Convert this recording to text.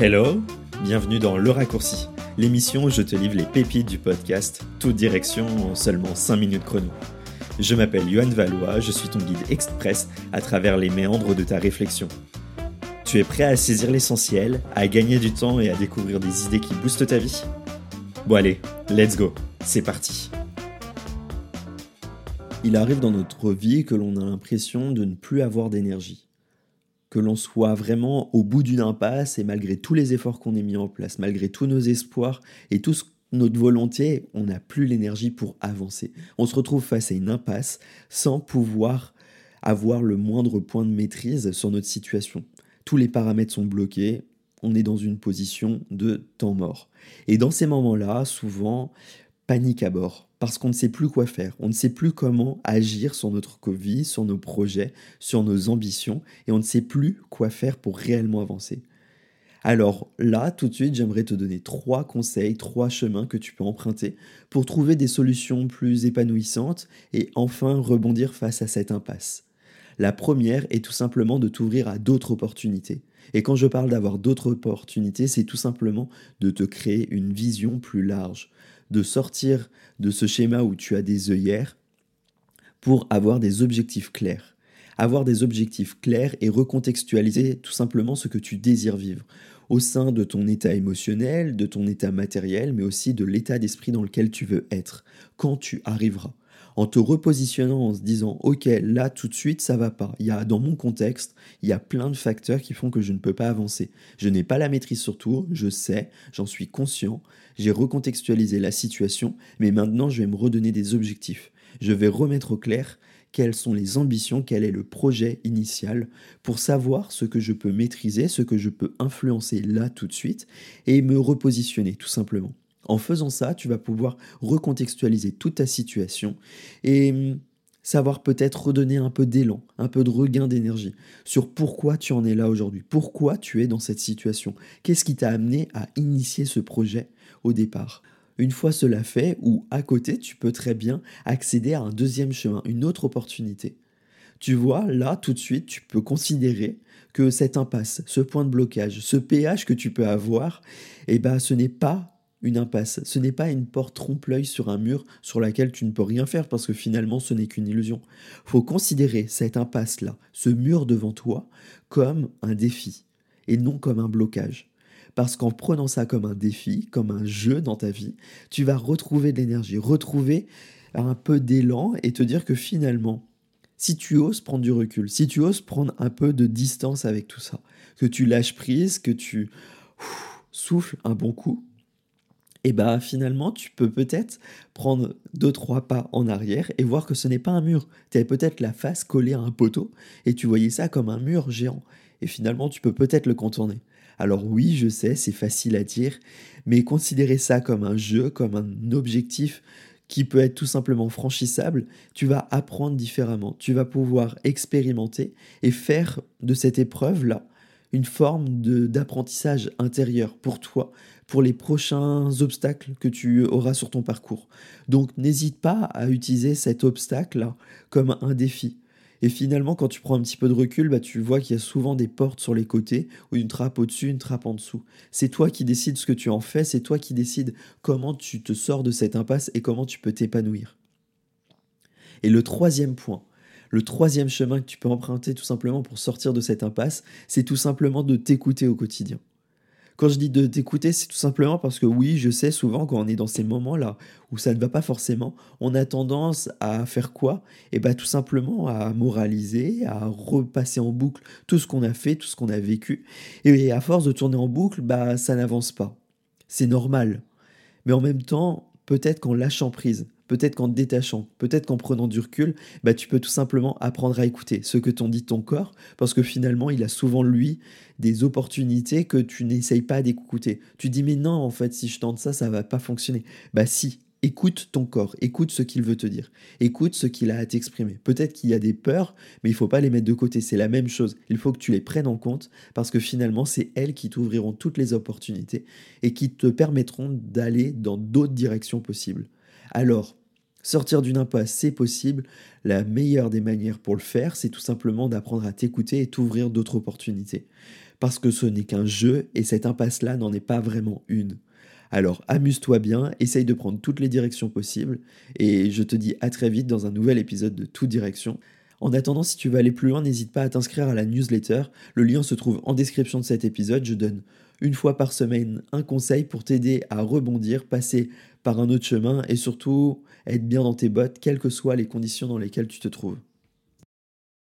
Hello, bienvenue dans Le Raccourci, l'émission où je te livre les pépites du podcast, toute direction en seulement 5 minutes chrono. Je m'appelle Yohan Valois, je suis ton guide express à travers les méandres de ta réflexion. Tu es prêt à saisir l'essentiel, à gagner du temps et à découvrir des idées qui boostent ta vie? Bon allez, let's go, c'est parti. Il arrive dans notre vie que l'on a l'impression de ne plus avoir d'énergie que l'on soit vraiment au bout d'une impasse et malgré tous les efforts qu'on ait mis en place, malgré tous nos espoirs et toute notre volonté, on n'a plus l'énergie pour avancer. On se retrouve face à une impasse sans pouvoir avoir le moindre point de maîtrise sur notre situation. Tous les paramètres sont bloqués, on est dans une position de temps mort. Et dans ces moments-là, souvent, panique à bord parce qu'on ne sait plus quoi faire, on ne sait plus comment agir sur notre vie, sur nos projets, sur nos ambitions, et on ne sait plus quoi faire pour réellement avancer. Alors là, tout de suite, j'aimerais te donner trois conseils, trois chemins que tu peux emprunter pour trouver des solutions plus épanouissantes et enfin rebondir face à cette impasse. La première est tout simplement de t'ouvrir à d'autres opportunités. Et quand je parle d'avoir d'autres opportunités, c'est tout simplement de te créer une vision plus large, de sortir de ce schéma où tu as des œillères pour avoir des objectifs clairs. Avoir des objectifs clairs et recontextualiser tout simplement ce que tu désires vivre au sein de ton état émotionnel, de ton état matériel, mais aussi de l'état d'esprit dans lequel tu veux être quand tu arriveras en te repositionnant, en se disant ok là tout de suite ça va pas. Il dans mon contexte, il y a plein de facteurs qui font que je ne peux pas avancer. Je n'ai pas la maîtrise sur tout, je sais, j'en suis conscient, j'ai recontextualisé la situation, mais maintenant je vais me redonner des objectifs. Je vais remettre au clair quelles sont les ambitions, quel est le projet initial pour savoir ce que je peux maîtriser, ce que je peux influencer là tout de suite et me repositionner tout simplement. En faisant ça, tu vas pouvoir recontextualiser toute ta situation et hum, savoir peut-être redonner un peu d'élan, un peu de regain d'énergie sur pourquoi tu en es là aujourd'hui, pourquoi tu es dans cette situation, qu'est-ce qui t'a amené à initier ce projet au départ? Une fois cela fait, ou à côté, tu peux très bien accéder à un deuxième chemin, une autre opportunité. Tu vois, là, tout de suite, tu peux considérer que cette impasse, ce point de blocage, ce péage que tu peux avoir, eh ben, ce n'est pas une impasse. Ce n'est pas une porte trompe-l'œil sur un mur sur laquelle tu ne peux rien faire parce que finalement ce n'est qu'une illusion. Faut considérer cette impasse-là, ce mur devant toi, comme un défi et non comme un blocage. Parce qu'en prenant ça comme un défi, comme un jeu dans ta vie, tu vas retrouver de l'énergie, retrouver un peu d'élan et te dire que finalement, si tu oses prendre du recul, si tu oses prendre un peu de distance avec tout ça, que tu lâches prise, que tu souffles un bon coup, et bah finalement tu peux peut-être prendre deux trois pas en arrière et voir que ce n'est pas un mur. Tu avais peut-être la face collée à un poteau et tu voyais ça comme un mur géant. Et finalement tu peux peut-être le contourner. Alors oui, je sais, c'est facile à dire, mais considérer ça comme un jeu, comme un objectif qui peut être tout simplement franchissable, tu vas apprendre différemment. Tu vas pouvoir expérimenter et faire de cette épreuve-là une forme d'apprentissage intérieur pour toi, pour les prochains obstacles que tu auras sur ton parcours. Donc n'hésite pas à utiliser cet obstacle comme un défi. Et finalement, quand tu prends un petit peu de recul, bah, tu vois qu'il y a souvent des portes sur les côtés, ou une trappe au-dessus, une trappe en dessous. C'est toi qui décides ce que tu en fais, c'est toi qui décides comment tu te sors de cette impasse et comment tu peux t'épanouir. Et le troisième point, le troisième chemin que tu peux emprunter tout simplement pour sortir de cette impasse, c'est tout simplement de t'écouter au quotidien. Quand je dis de t'écouter, c'est tout simplement parce que oui, je sais souvent quand on est dans ces moments-là où ça ne va pas forcément, on a tendance à faire quoi? Et eh bien tout simplement à moraliser, à repasser en boucle tout ce qu'on a fait, tout ce qu'on a vécu. Et à force de tourner en boucle, bah ça n'avance pas. C'est normal. Mais en même temps, peut-être qu'en lâchant prise, peut-être qu'en te détachant, peut-être qu'en prenant du recul, bah, tu peux tout simplement apprendre à écouter ce que t'en dit ton corps, parce que finalement, il a souvent, lui, des opportunités que tu n'essayes pas d'écouter. Tu dis, mais non, en fait, si je tente ça, ça va pas fonctionner. Bah si, Écoute ton corps, écoute ce qu'il veut te dire, écoute ce qu'il a à t'exprimer. Peut-être qu'il y a des peurs, mais il faut pas les mettre de côté, c'est la même chose. Il faut que tu les prennes en compte parce que finalement, c'est elles qui t'ouvriront toutes les opportunités et qui te permettront d'aller dans d'autres directions possibles. Alors, sortir d'une impasse, c'est possible. La meilleure des manières pour le faire, c'est tout simplement d'apprendre à t'écouter et t'ouvrir d'autres opportunités. parce que ce n'est qu'un jeu et cette impasse-là n'en est pas vraiment une. Alors amuse-toi bien, essaye de prendre toutes les directions possibles, et je te dis à très vite dans un nouvel épisode de Tout Direction. En attendant, si tu veux aller plus loin, n'hésite pas à t'inscrire à la newsletter. Le lien se trouve en description de cet épisode. Je donne une fois par semaine un conseil pour t'aider à rebondir, passer par un autre chemin et surtout être bien dans tes bottes, quelles que soient les conditions dans lesquelles tu te trouves.